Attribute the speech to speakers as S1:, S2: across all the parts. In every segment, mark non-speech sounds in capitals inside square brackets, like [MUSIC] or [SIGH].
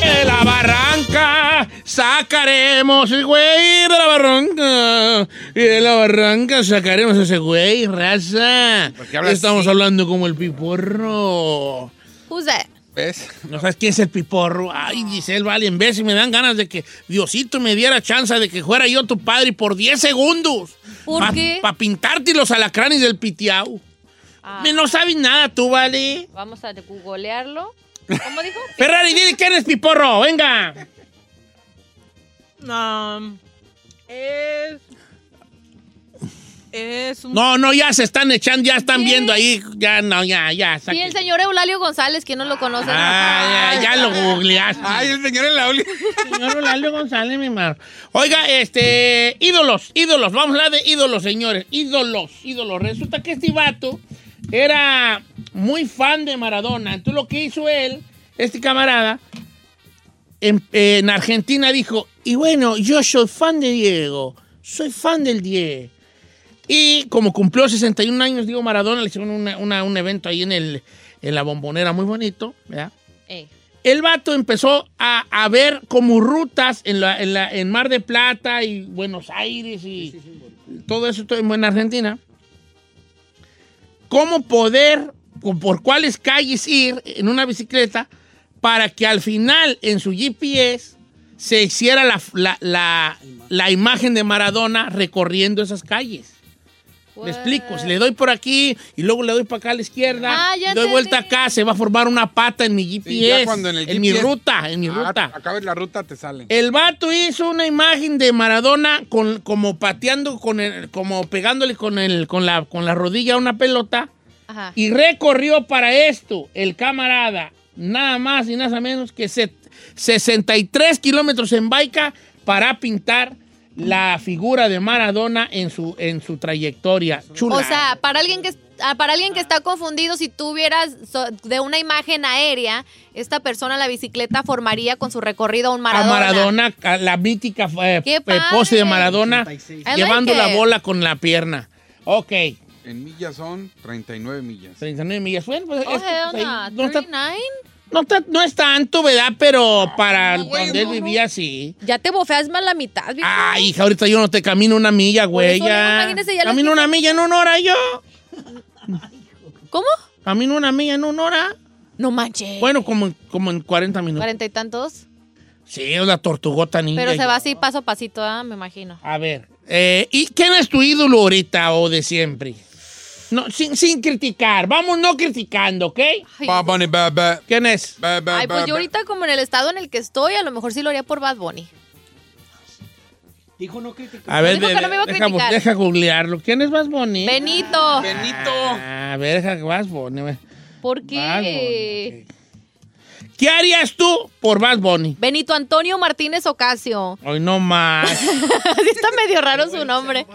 S1: De la barranca sacaremos el güey de la barranca. Y de la barranca sacaremos ese güey, raza.
S2: qué hablas
S1: Estamos
S2: así?
S1: hablando como el piporro.
S3: Who's that?
S2: ¿Ves?
S1: ¿No sabes quién es el piporro? Ay, Giselle, vale, en vez si me dan ganas de que Diosito me diera chance de que fuera yo tu padre por 10 segundos.
S3: ¿Por qué?
S1: Para pintarte los alacranes del pitiao.
S3: Ah,
S1: Me no sabes nada tú, vale.
S3: Vamos a googlearlo. ¿Cómo dijo? [LAUGHS]
S1: Ferrari, dile quién es piporro, venga.
S4: No. Es. Es un.
S1: No, no, ya se están echando, ya están viendo ahí. Ya, no, ya, ya.
S3: Sí,
S1: saque.
S3: el señor Eulalio González, que no lo conoce.
S1: Ah, ya, ya lo googleaste.
S2: Ay, el señor la oli. [LAUGHS]
S1: Señor Eulalio González, mi mar. Oiga, este, ídolos, ídolos, vamos a hablar de ídolos, señores. Ídolos, ídolos. Resulta que este vato era muy fan de Maradona. Entonces lo que hizo él, este camarada, en, en Argentina dijo, y bueno, yo soy fan de Diego, soy fan del Diego. Y como cumplió 61 años, Diego Maradona, le hicieron una- una- un evento ahí en, el, en la bombonera muy bonito, ¿verdad?
S3: Ey.
S1: el vato empezó a, a ver como rutas en, la, en, la- en Mar de Plata y Buenos Aires y todo eso todo en Argentina. Cómo poder, por cuáles calles ir en una bicicleta para que al final en su GPS se hiciera la, la- la- la imagen de Maradona recorriendo esas calles. Me explico, si le doy por aquí y luego le doy para acá a la izquierda,
S3: Ah, ya
S1: doy vuelta acá, se va a formar una pata en mi GPS,
S2: Sí, ya cuando en el
S1: mi
S2: GPS
S1: ruta, en mi
S2: Ah,
S1: ruta.
S2: acabes la ruta, te sale.
S1: El vato hizo una imagen de Maradona con, como pateando, con el, como pegándole con, el, con, la, con la rodilla a una pelota
S3: Ajá.
S1: y recorrió para esto el camarada nada más y nada menos que set- 63 kilómetros en baica para pintar la figura de Maradona en su, en su trayectoria. Chula.
S3: O sea, para alguien que ah, para alguien que está confundido, si tuvieras so- de una imagen aérea, esta persona la bicicleta formaría con su recorrido a un
S1: a
S3: Maradona.
S1: Maradona, a la mítica eh,
S3: ¡Qué
S1: eh, pose de Maradona, llevando
S3: like
S1: la
S3: it.
S1: bola con la pierna. Ok,
S2: En millas son 39 millas.
S1: 39 millas. Bueno, pues,
S3: Oh,
S1: es que,
S3: hell
S1: pues, ahí
S3: no.
S1: no, está,
S3: 39?
S1: No está- no es tanto, ¿verdad? Pero para
S2: no, güey,
S1: donde él
S2: no,
S1: vivía, sí.
S3: Ya te bofeas más la mitad.
S1: Ay, hija, ahorita yo no te camino una milla, güey. ya.
S3: imagínese, ya
S1: Camino una milla en una hora yo.
S3: ¿Cómo?
S1: Camino una milla en una hora.
S3: No manches.
S1: Bueno, como, como en 40 minutos.
S3: Cuarenta y tantos.
S1: Sí, es la tortugota niña.
S3: Pero se
S1: yo.
S3: va así paso a pasito, ah, me imagino.
S1: A ver, eh, ¿y quién es tu ídolo ahorita o de siempre? No, sin, sin criticar, vamos no criticando, ¿ok?
S3: Ay,
S2: Bad Bunny, bad, bad.
S1: ¿Quién es?
S2: Bad, bad,
S3: Ay, pues
S2: bad,
S3: yo ahorita como en el estado en el que estoy, a lo mejor sí lo haría por Bad Bunny.
S5: Dijo no criticar.
S1: A ver,
S3: Dijo que
S1: de-
S3: no me iba a
S1: deja,
S3: criticar.
S1: deja googlearlo. ¿Quién es Bad Bunny?
S3: Benito.
S2: Benito.
S1: Ah, a ver, deja que Bad Bunny.
S3: ¿Por
S1: Bad
S3: qué?
S1: Bunny. ¿Qué harías tú por Bad Bunny?
S3: Benito Antonio Martínez Ocasio.
S1: Hoy no más. [LAUGHS]
S3: Así está medio raro su nombre.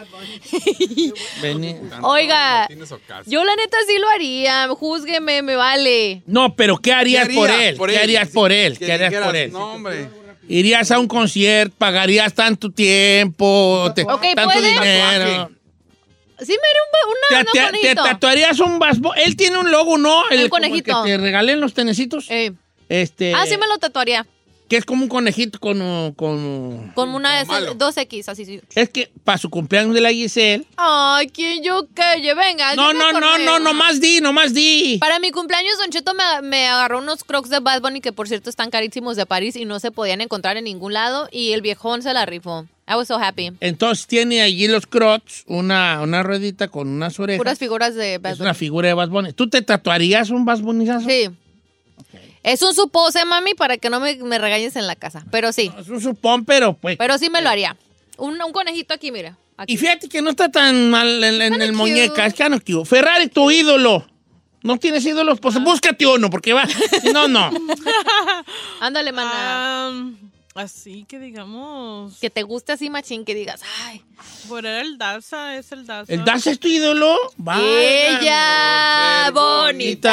S3: [LAUGHS] Oiga,
S2: Martínez Ocasio.
S3: yo la neta sí lo haría. Júzgueme, me vale.
S1: No, pero ¿qué harías
S2: ¿Qué
S1: por él?
S2: por
S1: ¿Qué
S2: él?
S1: harías
S2: Sí,
S1: por él? ¿Qué harías por él?
S2: No, hombre.
S1: Irías a un concierto, pagarías tanto tiempo, te-
S3: Ok,
S1: tanto
S3: ¿puede?
S1: dinero.
S3: Sí me haría un,
S1: ¿Te,
S3: una,
S1: te- te tatuarías un basbo? Él tiene un logo, ¿no?
S3: El
S1: como
S3: conejito.
S1: que te regalen los tenecitos.
S3: Eh,
S1: Este,
S3: Ah, sí me lo tatuaría.
S1: que es como un conejito con... con
S3: Con una de
S2: Como malo.
S3: esas, dos X, así, sí.
S1: es que para su cumpleaños de la Giselle...
S3: Ay, ¿quién yo calle? Venga.
S1: No, no, no, no, no más di, no más di.
S3: Para mi cumpleaños, Don Cheto me, me agarró unos crocs de Bad Bunny que, por cierto, están carísimos de París y no se podían encontrar en ningún lado. Y el viejón se la rifó. I was so happy.
S1: Entonces tiene allí los crocs, una, una ruedita con unas orejas.
S3: Puras figuras de Bad
S1: es
S3: Bunny.
S1: una figura de Bad Bunny. ¿Tú te tatuarías un Bad Bunnyzazo?
S3: Sí. Es un supose, mami, para que no me, me regañes en la casa. Pero sí.
S1: Es un supón, pero pues...
S3: Pero sí me lo haría. Un, un conejito aquí, mira. Aquí.
S1: Y fíjate que no está tan mal en, el muñeca, es of cute. Ferrari, tu ídolo. ¿No tienes ídolos? Pues búscate uno, porque va. [LAUGHS] No, no. [LAUGHS]
S3: Ándale, mana.
S4: Am, así que digamos.
S3: que te guste así, machín, que digas, ay.
S4: Por el Daza, es el Daza.
S1: ¿El Daza es tu ídolo?
S3: Ella, bonita.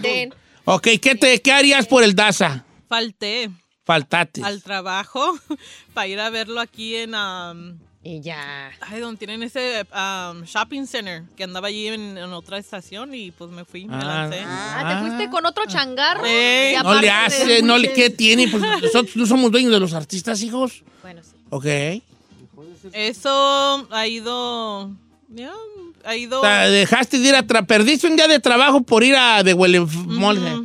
S3: Ten, ten, ten.
S1: Ok, ¿qué, te, ¿qué harías por el Daza?
S4: Falté
S1: Faltate.
S4: al trabajo [LAUGHS] para ir a verlo aquí en. am,
S3: Ella.
S4: ay, donde tienen ese am, shopping center que andaba allí en, en otra estación y pues me fui, me
S1: Ah,
S4: lancé.
S3: Ah, ¿te fuiste con otro changarro?
S4: Eh,
S3: Y
S1: No le hace, no le, ¿qué tiene? Pues [LAUGHS] nosotros no somos dueños de los artistas, hijos.
S3: Bueno, sí.
S1: Ok.
S4: Eso ha ido. ya, ha ido.
S1: O sea, dejaste de ir a tra perdiste un día de trabajo por ir a de Huele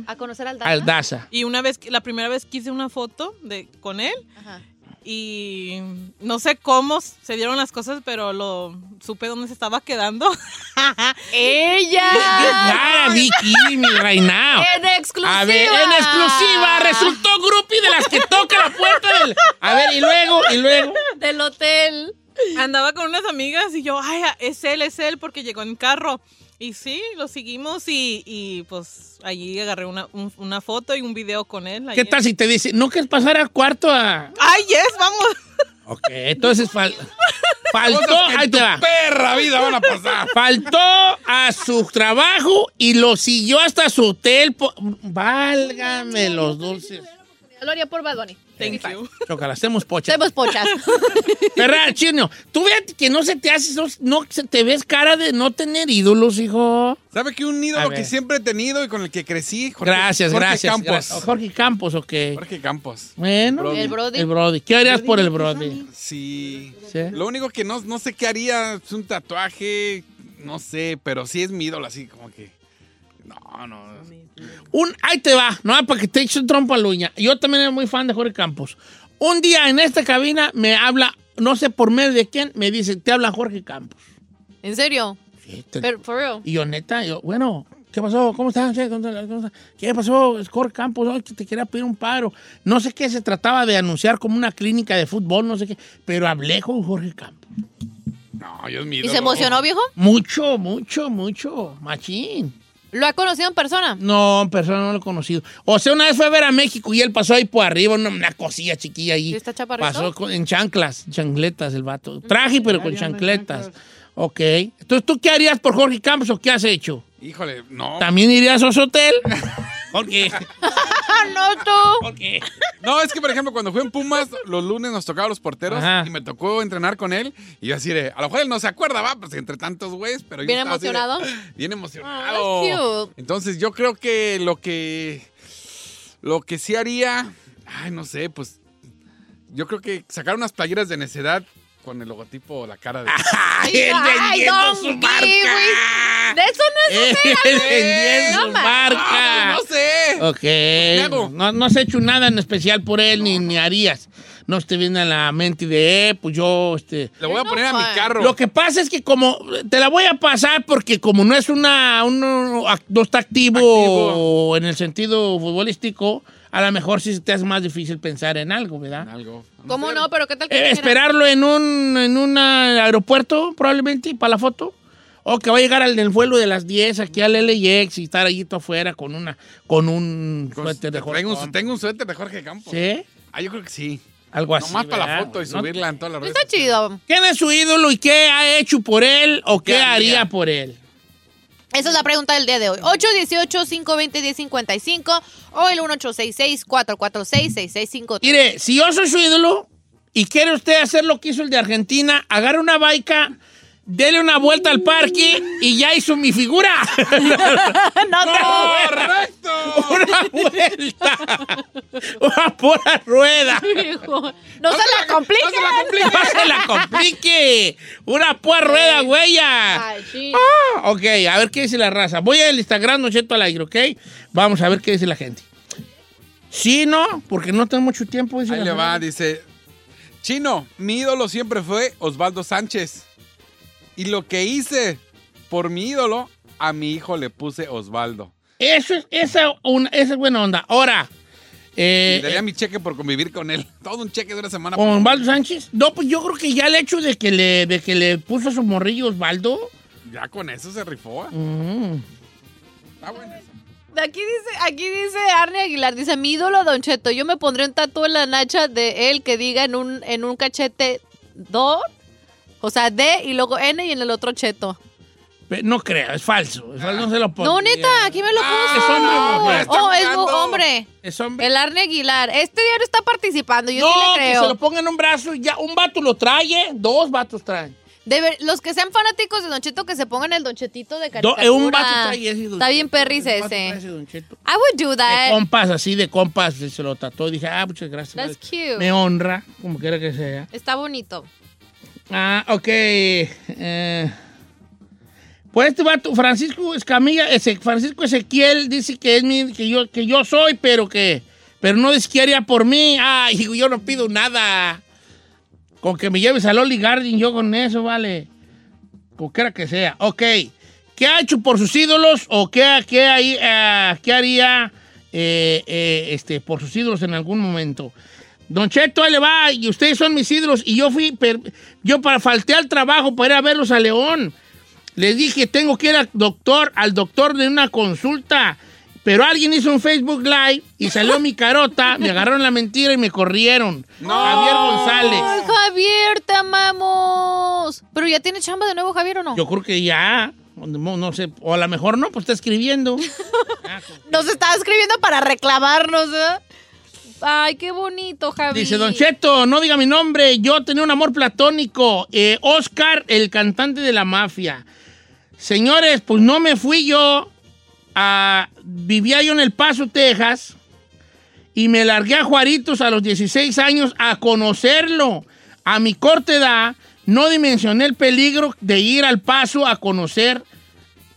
S3: A conocer al Daza.
S1: al Daza.
S4: Y una vez, la primera vez que hice una foto de, con él
S3: Ajá.
S4: y no sé cómo se dieron las cosas, pero lo supe dónde se estaba quedando. [LAUGHS]
S3: ¡Ella!
S1: Ya, Vicky, mi reina.
S3: ¡En exclusiva!
S1: A ver, en exclusiva, resultó groupie de las que toca la puerta del... A ver, y luego, y luego...
S3: Del hotel.
S4: Andaba con unas amigas y yo, ay, es él, es él, porque llegó en carro. Y sí, lo seguimos y, y, pues allí agarré una, un- una foto y un video con él.
S1: ¿Qué
S4: ayer.
S1: tal si te dice, no quieres pasar al cuarto a...
S4: Ay, yes, vamos.
S1: Ok, entonces fal- [LAUGHS] faltó, ahí te va.
S2: perra vida van a pasar.
S1: Faltó a su trabajo y lo siguió hasta su hotel. Válgame los dulces.
S3: Lo haría por Bad Bunny.
S4: Thank you.
S1: Chocala, hacemos pocha.
S3: Hacemos pochas. [LAUGHS]
S1: Chino, tú fíjate que no se te hace, no, no se te ves cara de no tener ídolos, hijo.
S2: ¿Sabe que un ídolo que siempre he tenido y con el que crecí? Jorge-
S1: gracias,
S2: Jorge
S1: gracias.
S2: Campos.
S1: gracias. Jorge Campos, ok.
S2: Jorge Campos.
S1: Bueno,
S2: Brody.
S3: El Brody.
S1: el Brody. ¿Qué harías por el Brody?
S2: Sí.
S1: ¿Sí?
S2: Lo único que no, no sé qué haría es un tatuaje, no sé, pero sí es mi ídolo, así como que. No, no.
S1: Un, ahí te va, no para que te eches un trompo a la uña. Yo también era muy fan de Jorge Campos. Un día en esta cabina me habla, no sé por medio de quién, me dice, te habla Jorge Campos.
S3: ¿En serio?
S1: Sí, te-
S3: Pero, for real.
S1: Y yo, neta, yo, bueno, ¿qué pasó? ¿Cómo estás? ¿Qué, pasó? Es Jorge Campos, Ay, te quería pedir un paro. No sé qué, se trataba de anunciar como una clínica de fútbol, no sé qué, pero hablé con Jorge Campos.
S2: No, yo es mi
S3: ¿Y se emocionó, viejo?
S1: Mucho, mucho, mucho, machín.
S3: ¿Lo ha conocido en persona?
S1: No, en persona no lo he conocido. O sea, una vez fue a ver a México y él pasó ahí por arriba, una, una cosilla chiquilla ahí.
S3: ¿Sí está chaparrito?
S1: Pasó con- en chanclas, chancletas el vato. Traje, pero con chancletas. Ok. Entonces, ¿tú qué harías por Jorge Campos o qué has hecho?
S2: Híjole, no.
S1: ¿También irías a su hotel? ¿Por qué?
S3: ¡Ah, no, tú! [LAUGHS]
S1: ¿Por qué?
S2: No, es que, por ejemplo, cuando fui en Pumas, los lunes nos tocaba los porteros
S1: Ajá.
S2: y me tocó entrenar con él. Y yo así de, a lo mejor él no se acuerda, va, pues entre tantos güeyes, pero yo
S3: ¿Bien
S2: estaba así de,
S3: emocionado? [LAUGHS]
S2: bien emocionado.
S3: cute.
S2: Entonces, yo creo que lo que. Lo que sí haría. Ay, no sé, pues. Yo creo que sacar unas playeras de necedad con el logotipo, la cara de. [LAUGHS]
S1: ¡Ay, él
S3: Ay,
S1: vendiendo su marca!
S3: De eso no es [LAUGHS]
S1: Él vendiendo
S3: No
S1: su
S3: ma-
S1: marca.
S2: no sé.
S1: Ok.
S2: hago?
S1: No, no has hecho nada en especial por él, ni, ni harías. No te viene a la mente de, eh, pues yo, este...
S2: Le voy a
S3: No
S2: poner a mi carro.
S1: Lo que pasa es que como, te la voy a pasar porque como no es una, uno, ac- no está activo,
S2: Activo.
S1: en el sentido futbolístico, a lo mejor sí te hace más difícil pensar en algo, ¿verdad?
S2: Algo.
S3: ¿Cómo no? ¿Pero qué tal que
S1: Eh, esperarlo en un, en un aeropuerto, probablemente, para la foto. O que va a llegar al del vuelo de las 10 aquí al LAX y estar allí todo afuera con una con un
S2: Con-
S1: suéter de Jorge
S2: tengo, un,
S1: Campos.
S2: tengo un suéter de Jorge Campos.
S1: ¿Sí?
S2: Ah, yo creo que sí.
S1: Algo así.
S2: Nomás para la foto y
S1: ¿No?
S2: subirla en todas las redes.
S3: Está chido.
S1: ¿Quién es su ídolo y qué ha hecho por él o qué,
S2: ¿Qué
S1: haría?
S2: haría?
S1: por él?
S3: Esa es la pregunta del día de hoy. 818-520-1055 o el 1866-446-6653.
S1: Mire, si yo soy su ídolo y quiere usted hacer lo que hizo el de Argentina, agarre una baica, dele una vuelta al parque y ya hizo mi figura. [LAUGHS]
S3: no,
S2: ¡Correcto!
S1: una vuelta. Una pura rueda.
S3: Hijo, No se la complique.
S2: No se la complique.
S1: No se la complique. Una pura rueda, güeya.
S3: Ay, sí.
S1: Ah, ok, a ver qué dice la raza. Voy al Instagram, Cheto al aire, ¿ok? Vamos a ver qué dice la gente. Sí, no, porque no tengo mucho tiempo. dice
S2: Ahí
S1: la
S2: le va,
S1: gente.
S2: dice. Chino, mi ídolo siempre fue Osvaldo Sánchez. Y lo que hice por mi ídolo, a mi hijo le puse Osvaldo.
S1: Eso es, esa, una, esa es buena onda. Ahora, eh,
S2: Y daría mi cheque por convivir con él. [LAUGHS] Todo un cheque de una semana.
S1: con Osvaldo Sánchez. No, pues yo creo que ya el hecho de que le, de que le puso a su morrillo Osvaldo.
S2: Ya con eso se rifó.
S1: mm,
S2: Está bueno eso.
S3: Aquí dice, aquí dice Arne Aguilar, dice, mi ídolo Don Cheto, yo me pondré un tatu en la nacha de él que diga en un, en un cachete do, o sea, D y luego N y en el otro Cheto.
S1: no creo, es falso. Es falso, no se lo pongo.
S3: No, neta, aquí me lo
S2: Ah,
S3: puso.
S1: es hombre o mujer.
S3: Oh, es hombre.
S1: Es hombre.
S3: El Arne Aguilar. Este diario está participando, yo
S1: no,
S3: sí le
S1: que
S3: creo.
S1: se lo ponga en un brazo y ya. Un vato lo trae, ¿eh? Dos vatos traen.
S3: De ver- los que sean fanáticos de Don Cheto, que se pongan el Don Chetito de
S1: Do-
S3: caricatura.
S1: eh, un vato trae ese. Don
S3: Está bien perris
S1: vato trae
S3: ese.
S1: Don Cheto.
S3: I would do
S1: De
S3: that.
S1: compas, así de compas, se lo trató. Dije, ah, muchas gracias.
S3: That's cute.
S1: Me honra, como quiera que sea.
S3: Está bonito.
S1: Ah, ok. eh, pues este vato, Francisco Escamilla, Francisco Ezequiel dice que es mi, que yo, que yo soy, pero que, pero no desquiaría por mí. Ay, yo no pido nada. Con que me lleves al Oli Garden, yo con eso, vale. Como quiera que sea. Ok. ¿Qué ha hecho por sus ídolos o qué, qué, ahí, eh, qué haría eh, eh, este, por sus ídolos en algún momento? Don Cheto, ahí le va, y ustedes son mis ídolos, y yo fui, per- yo para falté al trabajo para ir a verlos a León. Les dije, tengo que ir al doctor, al doctor de una consulta. Pero alguien hizo un Facebook Live y salió mi carota, me [LAUGHS] agarraron la mentira y me corrieron. Javier González.
S3: Ay, Javier, te amamos. Pero ya tiene chamba de nuevo, Javier, ¿o no?
S1: Yo creo que ya, no, no sé, o a lo mejor no, pues está escribiendo. [LAUGHS]
S3: Nos estaba escribiendo para reclamarnos, ¿eh? Ay, qué bonito, Javier.
S1: Dice Don Cheto, no diga mi nombre, yo tenía un amor platónico. Eh, Oscar, el cantante de la mafia. Señores, pues no me fui yo. vivía yo en El Paso, Texas. Y me largué a Juaritos a los 16 años a conocerlo. A mi corta edad, no dimensioné el peligro de ir al Paso a conocer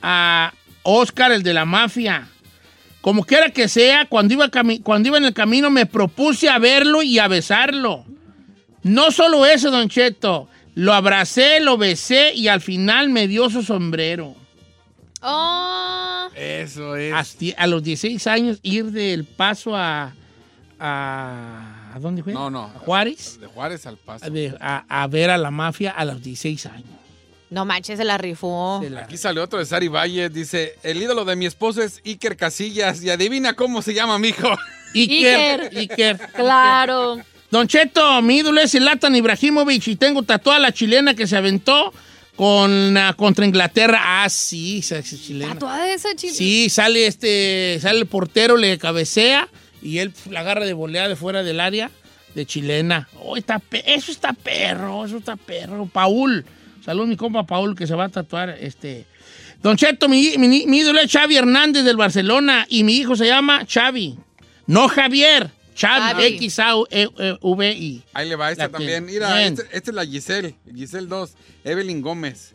S1: a Oscar, el de la mafia. Como quiera que sea, cuando iba, cuando iba en el camino me propuse a verlo y a besarlo. No solo eso, Don Cheto. Lo abracé, lo besé y al final me dio su sombrero.
S3: Oh,
S2: Eso es.
S1: Hasta a los 16 años ir del paso a... ¿A, ¿a dónde fue?
S2: No, no.
S1: ¿A Juárez?
S2: De Juárez al paso.
S1: A, de- a- a ver a la mafia a los 16 años.
S3: No manches, se la rifó.
S1: Se la-
S2: Aquí salió otro de Sari Valle. Dice: El ídolo de mi esposo es Iker Casillas. Y adivina cómo se llama mi hijo. [LAUGHS]
S1: Iker,
S3: Iker.
S1: Iker.
S3: Claro.
S1: Don Cheto, mi ídolo es Zlatan Ibrahimovic y tengo tatuada la chilena que se aventó con, ah, contra Inglaterra. Ah, sí, esa esa chilena.
S3: Tatuada de esa chile.
S1: Sí, sale este, sale el portero, le cabecea y él la agarra de volea de fuera del área de chilena. Oh, está eso está perro, eso está perro. Paul, saludos mi compa Paul que se va a tatuar este. Don Cheto, mi, mi- mi ídolo es Xavi Hernández del Barcelona y mi hijo se llama Xavi. No Javier, Xavi,
S3: Xavi.
S1: X-A-V-I.
S2: Ahí le va esta
S1: La
S2: también. Mira,
S1: Bien.
S2: este- esta es la Giselle. Giselle 2. Evelyn Gómez.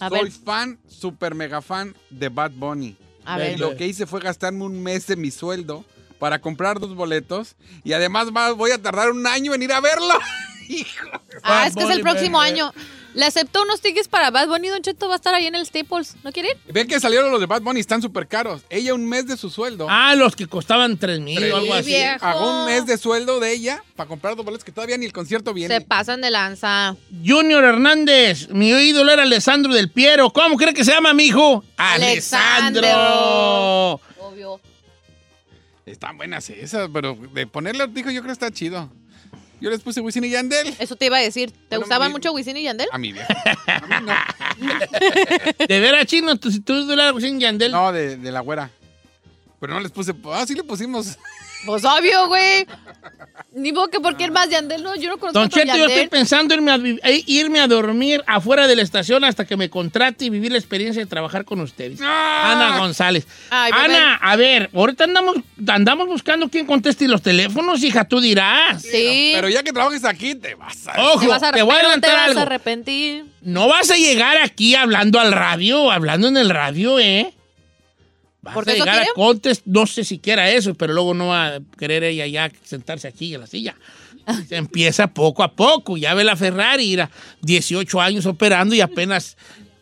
S3: A
S2: Soy
S3: ver.
S2: fan, super mega fan de Bad Bunny.
S3: A ver.
S2: Lo que hice fue gastarme un mes de mi sueldo para comprar dos boletos. Y además voy a tardar un año en ir a verlo. [LAUGHS] Hijo.
S3: Ah, es que es el próximo año. Le aceptó unos tickets para Bad Bunny. Don Cheto va a estar ahí en el Staples. ¿No quiere ir?
S2: Ven que salieron los de Bad Bunny, están súper caros. Ella un mes de su sueldo.
S1: Ah, los que costaban 3 mil o algo
S3: Sí,
S1: así.
S3: viejo.
S2: Un mes de sueldo de ella para comprar dos boletos que todavía ni el concierto viene.
S3: Se pasan de lanza.
S1: Junior Hernández, mi ídolo era Alessandro del Piero. ¿Cómo cree que se llama mi hijo? Alessandro.
S3: Obvio.
S2: Están buenas esas, pero de ponerle dijo yo creo que está chido. Yo les puse Wisin y Yandel.
S3: Eso te iba a decir. ¿Te
S2: Bueno,
S3: gustaban
S2: mi-
S3: mucho Wisin y Yandel?
S2: A mi viejo. [LAUGHS] A mí no.
S1: De veras, chino, tú, si tú ídolo era Wisin y Yandel.
S2: No, de, de la güera. Pero no les puse. Ah, sí le pusimos.
S3: Pues obvio, güey. Ni modo que porque el más Yandel, no, yo no conozco
S1: Don Cheto, yo estoy pensando irme a, eh, irme a dormir afuera de la estación hasta que me contrate y vivir la experiencia de trabajar con ustedes.
S2: Ah.
S1: Ana González.
S3: Ay, bebé.
S1: Ana, a ver, ahorita andamos, andamos buscando quién conteste los teléfonos, hija, tú dirás.
S3: Sí.
S2: Pero ya que trabajes aquí, te vas a.
S1: Ojo,
S3: te, vas a,
S1: te voy a
S3: te vas a arrepentir.
S1: No vas a llegar aquí hablando al radio, hablando en el radio, ¿eh? Vas
S3: ¿Porque
S1: a
S3: eso
S1: llegar a? Contest, no sé si quiera eso, pero luego no va a querer ella ya sentarse aquí en la silla. Se [LAUGHS] empieza poco a poco, ya ve la Ferrari, era 18 años operando y apenas,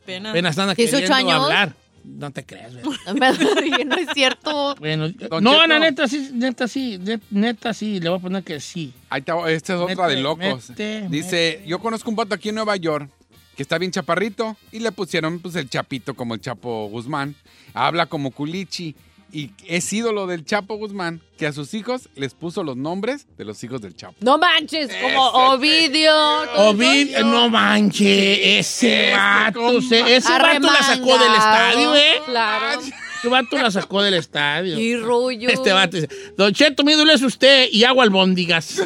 S4: Pena.
S1: apenas anda
S3: 18
S1: queriendo
S3: años.
S1: hablar. No te creas, ¿verdad? [LAUGHS]
S3: no es cierto.
S1: Bueno,
S2: Don
S1: no,
S2: Cheto.
S1: Ana, neta sí, neta sí, net- neta sí, le voy a poner que sí.
S2: Ahí te va, esta es otra
S1: Mete,
S2: de locos.
S1: mete,
S2: Dice, yo conozco un vato aquí en Nueva York que está bien chaparrito y le pusieron pues el chapito como el Chapo Guzmán. Habla como culichi y es ídolo del Chapo Guzmán que a sus hijos les puso los nombres de los hijos del Chapo.
S3: No manches, como Ovidio. todo
S1: Ovid,
S3: eso.
S1: no manche, ese vato,
S2: compa.
S1: se- ese vato la sacó del estadio, ¿eh?
S3: Claro.
S1: Ese vato la sacó del estadio.
S3: Y rollo.
S1: Este vato dice, Don Cheto, mi ídolo es usted y hago albóndigas.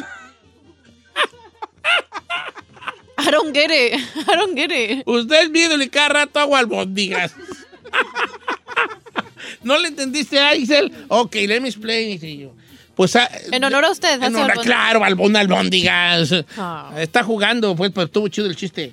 S3: I don't get it. [LAUGHS] I don't get it.
S1: Usted es y cada rato hago albóndigas. [LAUGHS] ¿No le entendiste, Axel? Ok, let me explain it to you. Pues, ah,
S3: En honor a usted.
S1: en honor-
S3: algo-
S1: claro, albón, albóndigas.
S3: Ah.
S1: Está jugando, pues, pero estuvo chido el chiste.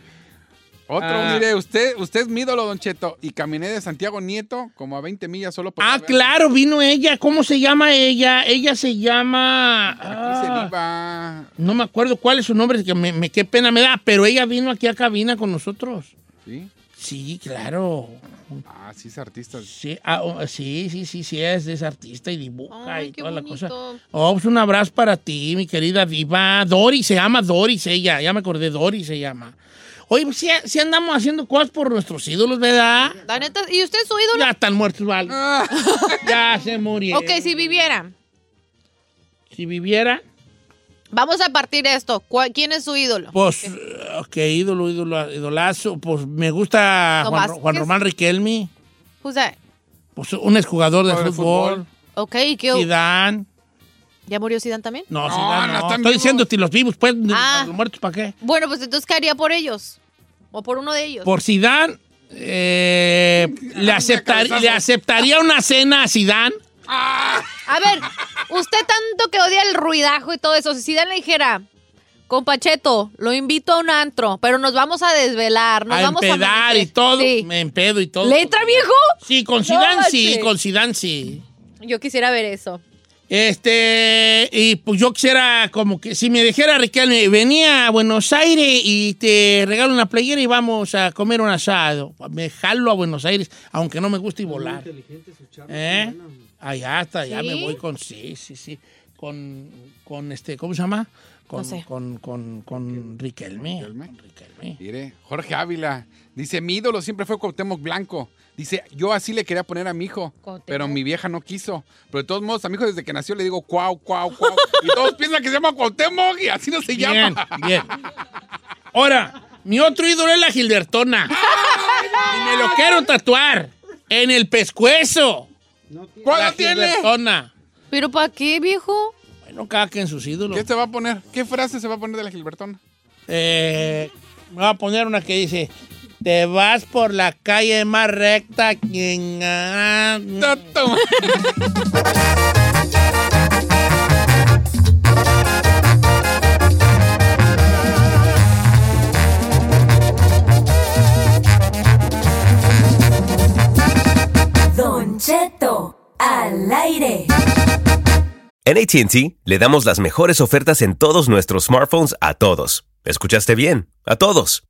S2: Otro,
S1: Ah.
S2: mire, usted, usted es mi ídolo, Don Cheto, y caminé de Santiago Nieto como a 20 millas solo por...
S1: Ah, claro, vino ella. ¿Cómo se llama ella? Ella se llama...
S2: Aquí se
S1: ah, no me acuerdo cuál es su nombre, que me, me- qué pena me da, pero ella vino aquí a cabina con nosotros.
S2: ¿Sí?
S1: Sí, claro.
S2: Ah, sí, es artista.
S1: Sí, ah, oh, sí, sí, sí, sí, es, es artista y dibuja
S3: Ay,
S1: y
S3: qué
S1: toda la
S3: bonito.
S1: cosa. Oh, pues un abrazo para ti, mi querida diva. Doris, se llama Doris ella, ya me acordé, Doris se llama. Oye, pues sí, sí andamos haciendo cosas por nuestros ídolos, ¿verdad?
S3: La neta, ¿y usted es su ídolo?
S1: Ya están muertos, ¿vale?
S2: Ah,
S1: Ya se murieron.
S3: Ok, si viviera.
S1: Si viviera,
S3: Vamos a partir esto. ¿Cuál- ¿Quién es su ídolo?
S1: pues, ok, ídolo, ídolo, idolazo. Pues me gusta
S3: ¿No
S1: Juan, Juan. Román Riquelme.
S3: Who's that?
S1: Pues un exjugador de
S2: Jugador de
S1: fútbol.
S2: fútbol.
S3: Ok, ¿y qué?
S1: Zidane.
S3: ¿Ya murió Zidane también?
S1: No,
S2: No,
S1: Zidane
S2: no
S1: no.
S2: están
S1: Estoy
S2: vivos.
S1: diciendo si los vivos, pues,
S3: Ah.
S1: los muertos, ¿para qué?
S3: Bueno, pues entonces, ¿qué haría por ellos? ¿O por uno de ellos?
S1: Por Zidane, eh, [LAUGHS] le, aceptar- le aceptaría una cena a Zidane.
S3: A ver, usted tanto que odia el ruidajo y todo eso, si Zidane le dijera, compacheto, lo invito a un antro, pero nos vamos a desvelar, nos
S1: a
S3: vamos a
S1: y
S3: amanecer".
S1: todo.
S3: Sí.
S1: Me empedo y todo.
S3: ¿Le entra, viejo?
S1: Sí, con
S3: No
S1: Zidane sí, con Zidane sí.
S3: Yo quisiera ver eso.
S1: Este, y pues yo quisiera como que si me dijera Riquelme, venía a Buenos Aires y te regalo una playera y vamos a comer un asado. Me jalo a Buenos Aires, aunque no me guste y volar. ¿Eh? Allá hasta allá
S3: ¿Sí?
S1: me voy con, sí, sí, sí, con, con este, ¿cómo se llama? Con,
S3: No sé.
S1: con, con, con Riquelme.
S2: ¿Riquelme?
S1: con Riquelme.
S2: Mire, Jorge Ávila. Dice, mi ídolo siempre fue Cuauhtémoc Blanco. Dice, yo así le quería poner a mi hijo, pero mi vieja no quiso. Pero de todos modos, a mi hijo desde que nació le digo cuau, cuau, cuau. y todos piensan que se llama Cuauhtémoc y así no se
S1: Bien,
S2: llama.
S1: bien. Ahora, mi otro ídolo es la Gilbertona. y me lo quiero tatuar en el pescuezo.
S2: ¿Cuál
S1: La
S2: tiene?
S1: Gilbertona.
S3: ¿Pero para qué, viejo?
S1: Bueno, cada quien sus ídolos.
S2: ¿Qué se va a poner? ¿Qué frase se va a poner de la Gilbertona?
S1: Eh, me voy a poner una que dice: Te vas por la calle más recta. quien-
S2: Tato.
S5: Don Cheto, al aire.
S6: En ATT le damos las mejores ofertas en todos nuestros smartphones a todos. ¿Escuchaste bien? A todos.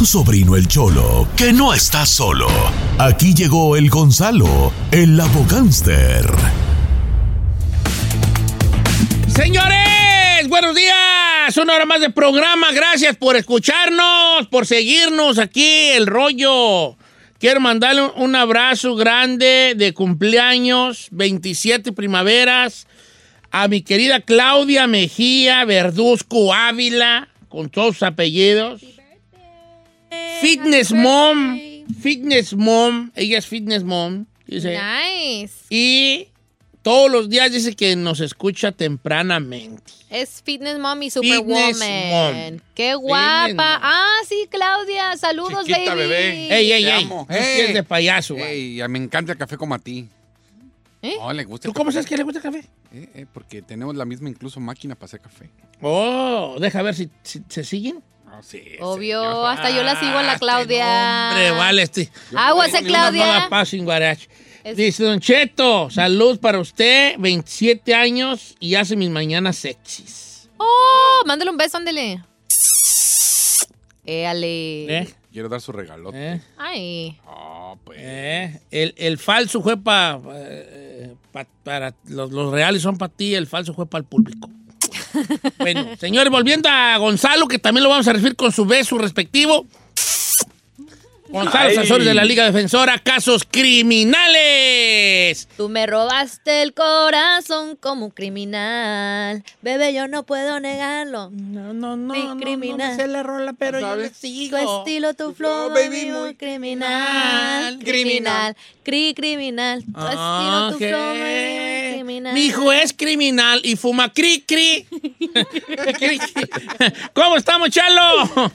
S7: Tu sobrino el Cholo que no está solo. Aquí llegó el Gonzalo, el abogánster.
S1: Señores, buenos días. Una hora más de programa. Gracias por escucharnos, por seguirnos aquí, el rollo. Quiero mandarle un- un abrazo grande de cumpleaños, 27 primaveras, a mi querida Claudia Mejía Verduzco Ávila, con todos sus apellidos. Fitness Mom, Fitness Mom, ella es Fitness Mom. Dice,
S3: Nice.
S1: y todos los días dice que nos escucha tempranamente.
S3: Es Fitness Mom y
S1: Fitness
S3: Superwoman.
S1: Mom.
S3: Qué
S1: Mom.
S3: guapa. Ah, sí, Claudia. Saludos,
S2: Chiquita,
S3: baby.
S2: bebé.
S1: Ey, ey,
S2: Te
S1: ey.
S2: amo.
S1: No es de payaso.
S2: Ey, me encanta el café como a ti.
S3: ¿Eh?
S2: No, le gusta
S1: ¿Tú cómo sabes que le gusta el café?
S2: Eh, eh, porque tenemos la misma incluso máquina para hacer café.
S1: Oh, deja ver si, si- se siguen.
S2: Ah, sí,
S3: Obvio,
S2: señor.
S3: hasta yo la sigo a
S1: Ah,
S3: la
S1: este
S3: Claudia.
S1: Hombre, vale, este.
S3: Aguas, Claudia. Es-
S1: Dice Don Cheto, salud para usted, 27 años y hace mis mañanas sexys.
S3: Oh, mándale un beso, ándele. Éale.
S1: ¿Eh?
S2: Quiero dar su regalote.
S1: ¿Eh?
S3: Ay.
S2: Ah, pues.
S1: ¿Eh? El, el falso fue pa- eh, pa- para... Los, los reales son para ti, el falso fue para el público. Bueno, señores, volviendo a Gonzalo, que también lo vamos a recibir con su beso respectivo. Gonzalo
S8: Ay.
S1: Sazores de la Liga Defensora, casos criminales.
S3: Tú me robaste el corazón como un criminal. Bebé, yo no puedo negarlo.
S1: No, no, no,
S3: Fui
S1: no, no
S3: criminal.
S1: me sé la rola, pero yo le
S3: Tu
S1: sigo.
S3: estilo, tu flow,
S1: flow,
S3: baby,
S1: baby,
S3: muy criminal.
S1: criminal.
S3: Criminal. Cri criminal. Tu
S1: Ah,
S3: estilo, tu flow, baby, criminal.
S1: Mi hijo es criminal y fuma cri cri. [LAUGHS] [LAUGHS] Cri, cri. ¿Cómo estamos, Chalo?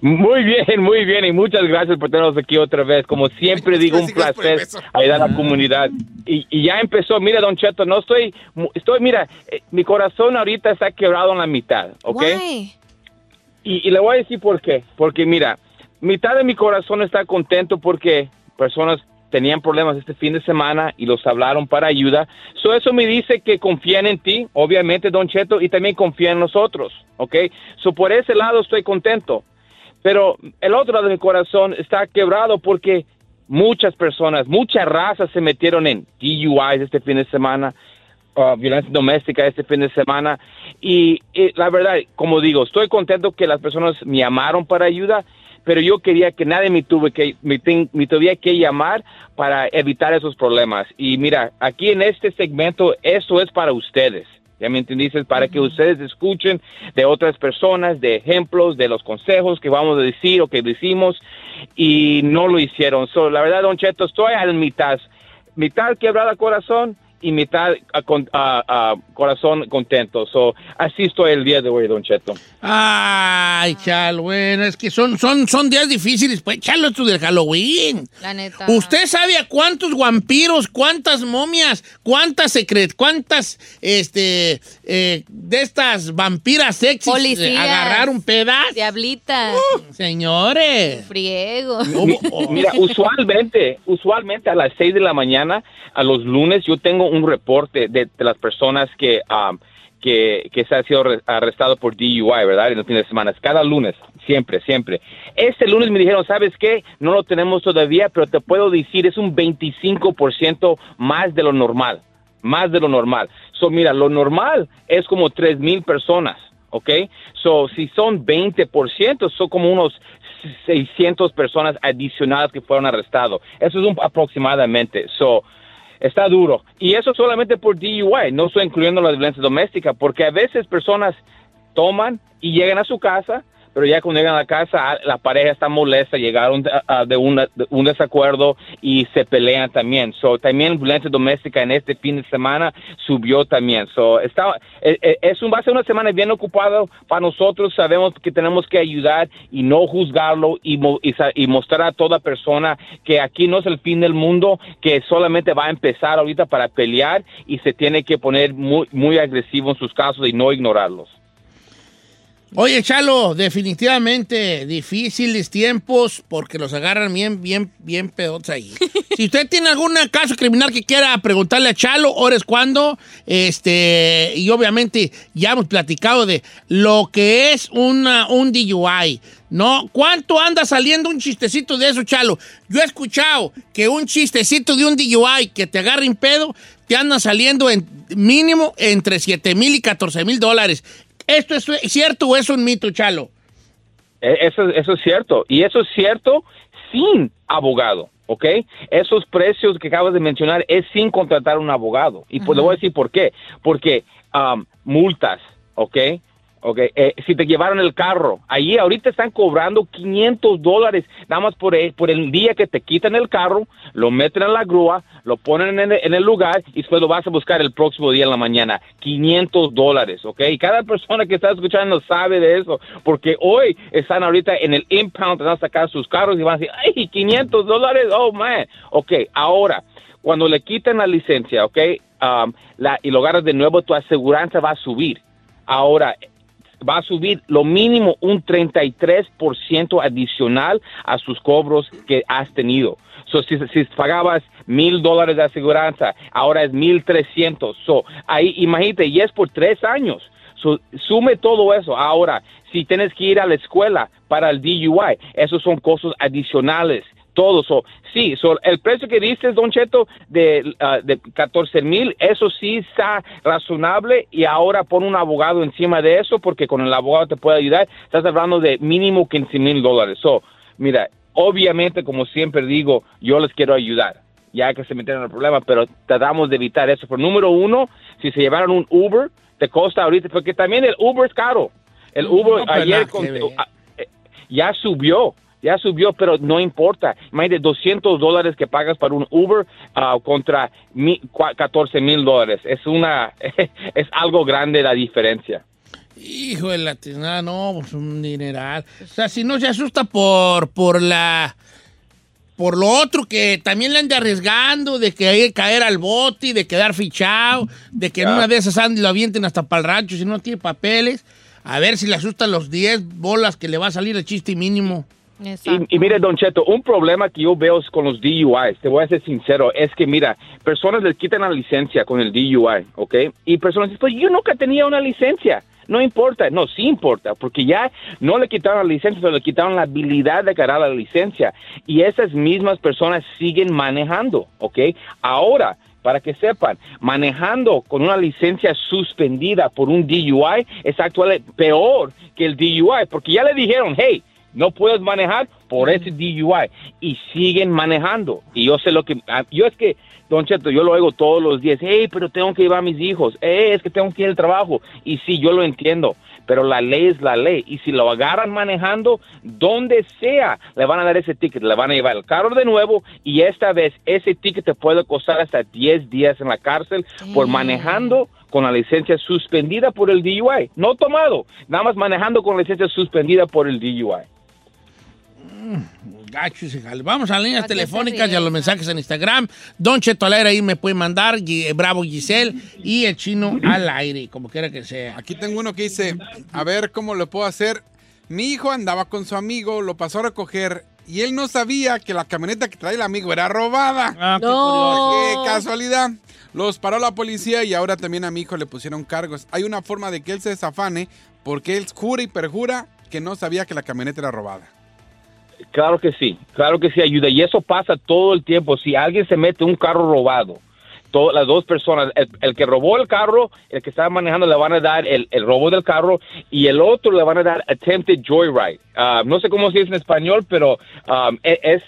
S8: Muy bien, muy bien, y muchas gracias por tenernos aquí otra vez. Como siempre digo, un placer ayudar a la comunidad. Y, y ya empezó, mira, Don Cheto, no estoy, estoy, mira, eh, mi corazón ahorita está quebrado en la mitad, ¿ok?
S3: Why?
S8: Y, y le voy a decir por qué. Porque mira, mitad de mi corazón está contento porque personas tenían problemas este fin de semana y los hablaron para ayuda. So eso me dice que confían en ti, obviamente, Don Cheto, y también confían en nosotros, ¿ok? So por ese lado estoy contento. Pero el otro lado de mi corazón está quebrado porque muchas personas, muchas razas se metieron en DUIs este fin de semana, uh, violencia doméstica este fin de semana. Y, la verdad, como digo, estoy contento que las personas me llamaron para ayuda, pero yo quería que nadie me, tuve que, me tuviera que llamar para evitar esos problemas. Y mira, aquí en este segmento, eso es para ustedes. ¿Ya me entendiste? Para que ustedes escuchen de otras personas, de ejemplos, de los consejos que vamos a decir o que decimos y no lo hicieron. So, la verdad, Don Cheto, estoy a la mitad. Mitad quebrada corazón y mitad a con- a- a corazón contento. So, así estoy el día de hoy, Don Cheto.
S1: Ay, chalo, bueno, es que son, son, son días difíciles. Pues, chalo, esto del Halloween.
S3: La neta.
S1: ¿Usted sabe a cuántos vampiros, cuántas momias, cuántas secret, cuántas, este, eh, de estas vampiras sexys eh,
S3: Policías.
S1: agarraron pedas?
S3: Diablita.
S1: Señores.
S3: Friego.
S8: Mi- Mira, usualmente, usualmente a las 6 de la mañana, a los lunes, yo tengo un reporte de, las personas que, um, que, que se han sido arre- arrestado por DUI, ¿verdad? En los fines de semana. Cada lunes, siempre, siempre. Este lunes me dijeron, ¿sabes qué? No lo tenemos todavía, pero te puedo decir, es un 25% más de lo normal. Más de lo normal. So, mira, lo normal es como 3 mil personas. ¿ok? So, si son 20%, son como unos 600 personas adicionales que fueron arrestados. Eso es un, aproximadamente. So, está duro. Y eso solamente por DUI, no estoy incluyendo la violencia doméstica, porque a veces personas toman y llegan a su casa, pero ya cuando llegan a la casa, ah, la pareja está molesta, llegaron a- de, una- un desacuerdo y se pelean también. So, también violencia doméstica en este fin de semana subió también. So, está, eh, eh, es un, va a ser una semana bien ocupada para nosotros. Sabemos que tenemos que ayudar y no juzgarlo y, y y mostrar a toda persona que aquí no es el fin del mundo, que solamente va a empezar ahorita para pelear y se tiene que poner muy, muy agresivo en sus casos y no ignorarlos.
S1: Oye, Chalo, definitivamente difíciles tiempos porque los agarran bien, bien, bien pedotes ahí. [LAUGHS] si usted tiene algún caso criminal que quiera preguntarle a Chalo, ahora es cuando, este, y obviamente ya hemos platicado de lo que es una, un DUI. ¿No? ¿Cuánto anda saliendo un chistecito de eso, Chalo? Yo he escuchado que un chistecito de un DUI que te agarre en pedo te anda saliendo en mínimo entre 7 mil y 14 mil dólares. ¿Esto es cierto o es un mito, Chalo?
S8: Eh, Eso, eso es cierto. Y eso es cierto sin abogado, ¿ok? Esos precios que acabas de mencionar es sin contratar un abogado. Y pues le voy a decir por qué. Porque um, multas, ¿ok? Ok, eh, si te llevaron el carro, allí ahorita están cobrando 500 dólares nada más por el, por el día que te quitan el carro, lo meten en la grúa, lo ponen en el, en el lugar y después lo vas a buscar el próximo día en la mañana. 500 dólares, ¿ok? Y cada persona que está escuchando sabe de eso, porque hoy están ahorita en el impound, van a sacar sus carros y van a decir, ¡ay, 500 dólares! ¡Oh, man! Ok, ahora, cuando le quitan la licencia, ¿ok? Um, la, y lo agarras de nuevo, tu aseguranza va a subir. Ahora, va a subir lo mínimo un 33% adicional a sus cobros que has tenido. So, si, pagabas mil dólares de aseguranza, ahora es mil trescientos. So, ahí, imagínate, y es por tres años. So, sume todo eso. Ahora, si tienes que ir a la escuela para el DUI, esos son costos adicionales. Todo eso. Sí, so, el precio que dices, Don Cheto, de, ah, de 14 mil, eso sí está razonable y ahora pon un abogado encima de eso porque con el abogado te puede ayudar. Estás hablando de mínimo 15 mil dólares. So, mira, obviamente, como siempre digo, yo les quiero ayudar ya que se metieron en el problema, pero tratamos de evitar eso. Pero número uno, si se llevaron un Uber, te costa ahorita, porque también el Uber es caro. El Uber
S1: No,
S8: ayer con- ah, eh, ya subió, ya subió, pero no importa. Imagínate, 200 dólares que pagas para un Uber ah, contra mi, cua- 14 mil dólares. Es una, [LAUGHS] es algo grande la diferencia.
S1: Hijo de la tiznada, no, pues un dineral. O sea, si no se asusta por, por la. Por lo otro que también le ande arriesgando, de que hay que caer al bote, de quedar fichado, de que en una de esas lo avienten hasta para el rancho si no tiene papeles. A ver si le asustan los 10 bolas que le va a salir el chiste mínimo.
S8: Y, y mire, Don Cheto, un problema que yo veo es con los DUIs, te voy a ser sincero, es que, mira, personas les quitan la licencia con el DUI, ¿ok? Y personas dicen, pues yo nunca tenía una licencia. No importa, no, sí importa, porque ya no le quitaron la licencia, pero le quitaron la habilidad de cargar la licencia. Y esas mismas personas siguen manejando, ¿ok? Ahora, para que sepan, manejando con una licencia suspendida por un DUI es actualmente peor que el DUI, porque ya le dijeron, hey, no puedes manejar por ese DUI y siguen manejando. Y yo sé lo que, ah, yo es que, Don Cheto, yo lo oigo todos los días, hey, pero tengo que llevar a mis hijos, hey, es que tengo que ir al trabajo. Y sí, yo lo entiendo, pero la ley es la ley. Y si lo agarran manejando, donde sea, le van a dar ese ticket, le van a llevar el carro de nuevo y esta vez ese ticket te puede costar hasta 10 días en la cárcel por manejando con la licencia suspendida por el DUI. No tomado, nada más manejando con la licencia suspendida por el DUI.
S1: Gacho. Vamos a las líneas telefónicas y a los mensajes en Instagram. Don Cheto al aire ahí me puede mandar, eh, Bravo Giselle y el chino al aire, como quiera que sea.
S2: Aquí tengo uno que dice, a ver cómo lo puedo hacer. Mi hijo andaba con su amigo, lo pasó a recoger y él no sabía que la camioneta que trae el amigo era robada.
S1: Ah, qué
S2: Qué casualidad. Los paró la policía y ahora también a mi hijo le pusieron cargos. Hay una forma de que él se desafane porque él jura y perjura que no sabía que la camioneta era robada.
S8: Claro que sí, claro que sí ayuda. Y eso pasa todo el tiempo. Si alguien se mete un carro robado, todas las dos personas, el, el que robó el carro, el que estaba manejando, le van a dar el, el robo del carro y el otro le van a dar attempted joyride. Ah, no sé cómo se dice en español, pero um, e- es...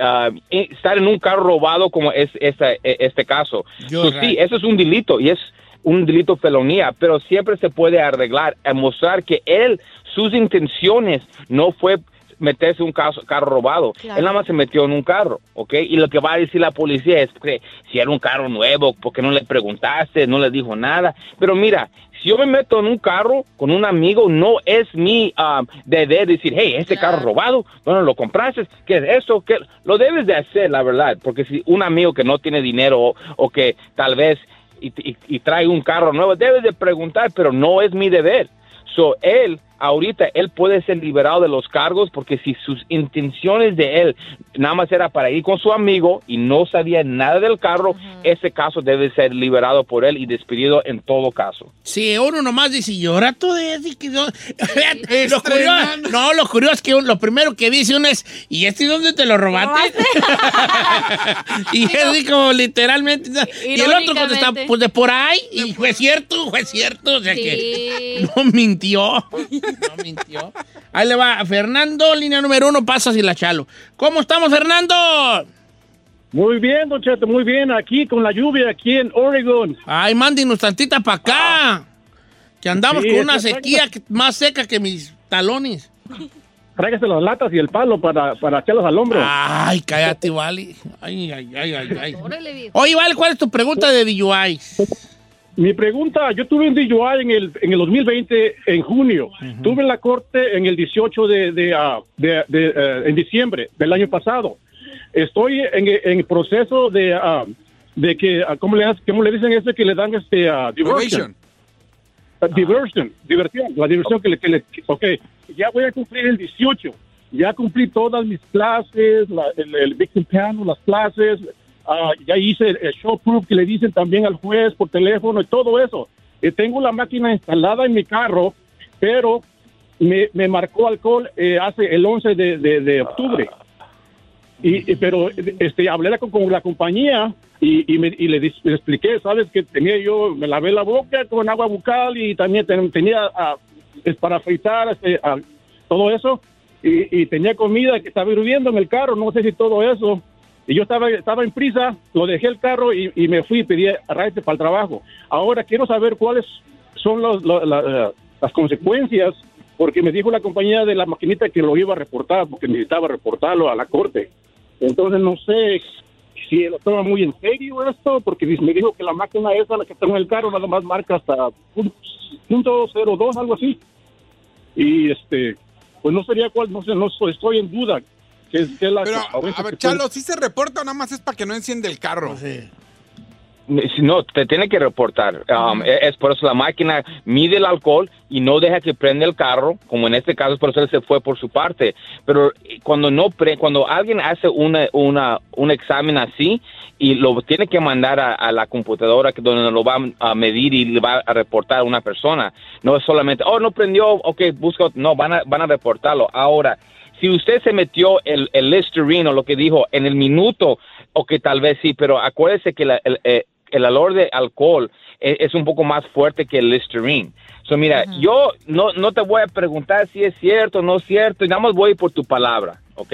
S8: ah, e- estar en un carro robado como es este, este caso. So, sí, eso es un delito y es un delito felonía, pero siempre se puede arreglar, a mostrar que él, sus intenciones no fue meterse un caso- carro robado.
S3: Claro.
S8: Él nada más se metió en un carro, ¿ok? Y lo que va a decir la policía es que si era un carro nuevo, porque no le preguntaste, no le dijo nada. Pero mira, si yo me meto en un carro con un amigo, no es mi um, deber decir, hey, este carro robado, ¿dónde lo compraste? ¿Qué es esto? ¿Qué? Lo debes de hacer, la verdad, porque si un amigo que no tiene dinero o, o que tal vez y, y- y trae un carro nuevo, debes de preguntar, pero no es mi deber. So, él, ahorita, él puede ser liberado de los cargos porque si sus intenciones de él nada más era para ir con su amigo y no sabía nada del carro, ese caso debe ser liberado por él y despedido en todo caso.
S1: Si uno nomás dice, llora tú de eso", y que no. [LAUGHS] lo curioso, no, lo curioso es que un- lo primero que dice uno es, ¿y este dónde te lo robaste? [LAUGHS] y es así como literalmente. Y el otro contesta, pues de por ahí. Y fue cierto, fue cierto. O sea que
S3: Sí. [LAUGHS]
S1: no mintió. No mintió. Ahí le va. Fernando, línea número uno, pasa sin la chalo. ¿Cómo estamos, Fernando?
S9: Muy bien, Don Cheto, muy bien. Aquí con la lluvia, aquí en Oregon.
S1: Ay, mándenos tantita para acá. Que andamos
S9: Sí,
S1: con una sequía que- más seca que mis talones.
S9: Tráigase las latas y el palo para, para echarlas al hombro.
S1: Ay, cállate, Vale. Ay, ay, ay, ay, ay.
S3: Órale.
S1: Oye, Vale, ¿cuál es tu pregunta de DUI?
S9: Mi pregunta, yo tuve un DUI en el, en el 2020, en junio. Tuve la corte en el 18 de, de, ah, de- de, eh, en diciembre del año pasado. Estoy en, en proceso de, ah, de que, ah, ¿cómo le, cómo le dicen ese que le dan este diversion?
S2: Probation.
S9: Uh, diversion, diversión, la diversión que le, que le, ok, ya voy a cumplir el 18, ya cumplí todas mis clases, la- el, el victim panel, las clases, ah, ya hice el, show proof que le dicen también al juez por teléfono y todo eso. Eh, tengo la máquina instalada en mi carro, pero me, me marcó alcohol eh, hace el 11 de, de- de octubre. Y, y- pero este hablé la- con, la compañía y, y me- y le, le expliqué, sabes que tenía yo, me lavé la boca con agua bucal y también ten- tenía ah, es para afeitar este, ah, todo eso y, y tenía comida que estaba hirviendo en el carro, no sé si todo eso. Y yo estaba, estaba en prisa, lo dejé el carro y, me fui y pedí raite para el trabajo. Ahora quiero saber cuáles son los- lo- la- las consecuencias, porque me dijo la compañía de la maquinita que lo iba a reportar, porque necesitaba reportarlo a la corte. Entonces no sé si lo toma muy en serio esto, porque me dijo que la máquina esa, la que tengo en el carro, nada más marca hasta pun- punto cero dos, algo así. Y este, pues no sería cuál, no sé, no estoy en duda. Es la
S2: Pero, a ver,
S9: que
S2: Chalo, ¿sí se reporta o nada más es para que no enciende el carro?
S8: Si No, te tiene que reportar. Um, es, es por eso la máquina mide el alcohol y no deja que prenda el carro, como en este caso, por eso él se fue por su parte. Pero eh, cuando no pre- cuando alguien hace una, una, un examen así y lo tiene que mandar a, a la computadora que donde lo va a medir y le va a reportar a una persona, no es solamente, oh, no prendió, ok, busca, otro". no, van a, van a reportarlo. Ahora, si usted se metió el, el Listerine o lo que dijo en el minuto, o que tal vez sí, pero acuérdese que la- el, eh, el olor de alcohol es, es un poco más fuerte que el Listerine. So, mira, yo no, no te voy a preguntar si es cierto o no es cierto, y nada más voy por tu palabra, ¿ok?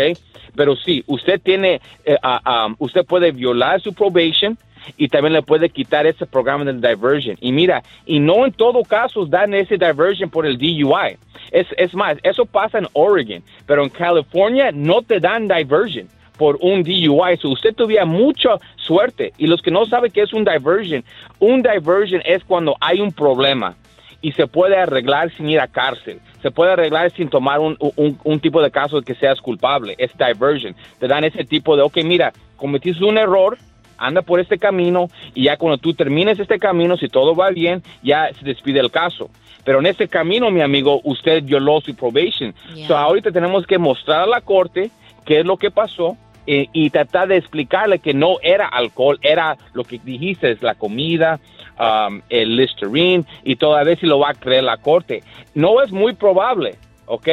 S8: Pero sí, usted tiene, eh, ah, ah, usted puede violar su probation y también le puede quitar ese programa del diversion. Y mira, y no en todo caso dan ese diversion por el DUI. Es, es más, eso pasa en Oregon, pero en California no te dan diversion por un DUI. So usted tuviera mucha suerte. Y los que no saben qué es un diversion, un diversion es cuando hay un problema y se puede arreglar sin ir a cárcel. Se puede arreglar sin tomar un, un- un tipo de caso que seas culpable. Es diversion. Te dan ese tipo de, ok, mira, cometiste un error, anda por este camino y ya cuando tú termines este camino, si todo va bien, ya se despide el caso. Pero en ese camino, mi amigo, usted violó su probation. So ahorita tenemos que mostrar a la corte qué es lo que pasó eh, y tratar de explicarle que no era alcohol, era lo que dijiste, es la comida, um, el Listerine y todavía si lo va a creer la corte. No es muy probable, ¿ok?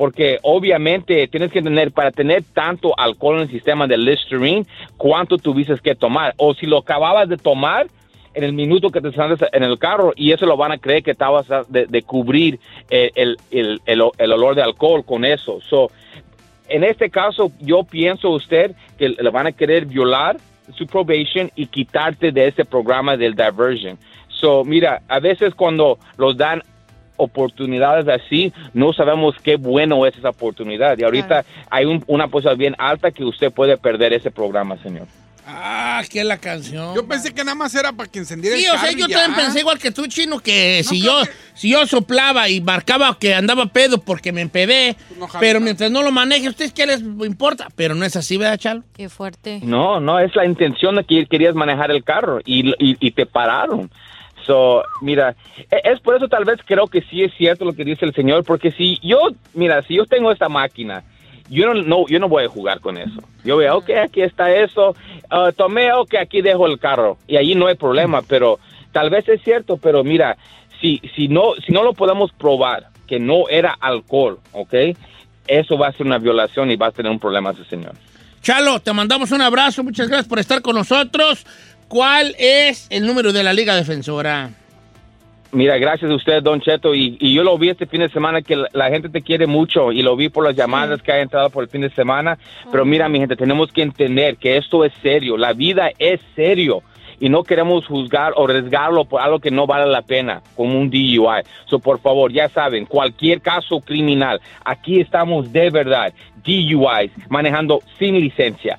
S8: Porque obviamente tienes que tener, para tener tanto alcohol en el sistema del Listerine, ¿cuánto tuviste que tomar? O si lo acababas de tomar en el minuto que te sales en el carro y eso lo van a creer que estabas de, de cubrir el, el, el olor de alcohol con eso. So, en este caso, yo pienso usted que le van a querer violar su probation y quitarte de ese programa del diversion. So, mira, a veces cuando los dan oportunidades así, no sabemos qué bueno es esa oportunidad. Y ahorita hay un- una posibilidad bien alta que usted puede perder ese programa, señor.
S1: Ah, que es la canción.
S2: Yo pensé que nada más era para que encendiera
S1: Sí,
S2: el
S1: o
S2: carro
S1: sea, yo
S2: ya.
S1: también pensé igual que tú, chino, que si yo si yo soplaba y marcaba que andaba pedo porque me empedé, pero mientras no lo maneje, ¿ustedes qué les importa? Pero no es así, ¿verdad, Chalo?
S3: Qué fuerte.
S8: No, no, es la intención de que querías manejar el carro y, y- y te pararon. So, mira, e- es por eso tal vez creo que sí es cierto lo que dice el señor, porque si yo, mira, si yo tengo esta máquina, yo no, no, yo no voy a jugar con eso. Yo veo, ok, aquí está eso, ah, tomé, ok, aquí dejo el carro y ahí no hay problema, pero tal vez es cierto, pero mira, si, si, no, si no lo podemos probar que no era alcohol, ok, eso va a ser una violación y va a tener un problema ese señor.
S1: Chalo, te mandamos un abrazo, muchas gracias por estar con nosotros. ¿Cuál es el número de la Liga Defensora?
S8: Mira, gracias a usted, Don Cheto, y, y yo lo vi este fin de semana que la, la gente te quiere mucho y lo vi por las llamadas que ha entrado por el fin de semana, pero mira, mi gente, tenemos que entender que esto es serio, la vida es serio y no queremos juzgar o arriesgarlo por algo que no vale la pena, como un DUI. So, por favor, ya saben, cualquier caso criminal, aquí estamos de verdad. DUIs, manejando sin licencia,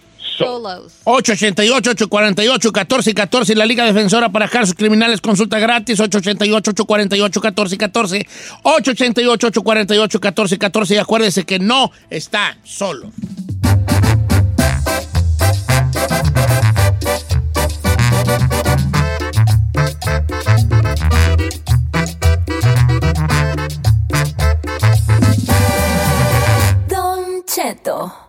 S3: Solos.
S1: 888-848-1414, la Liga Defensora para casos criminales, consulta gratis, 888-848-1414, 888-848-1414 y acuérdese que no está solo.
S5: Don Cheto.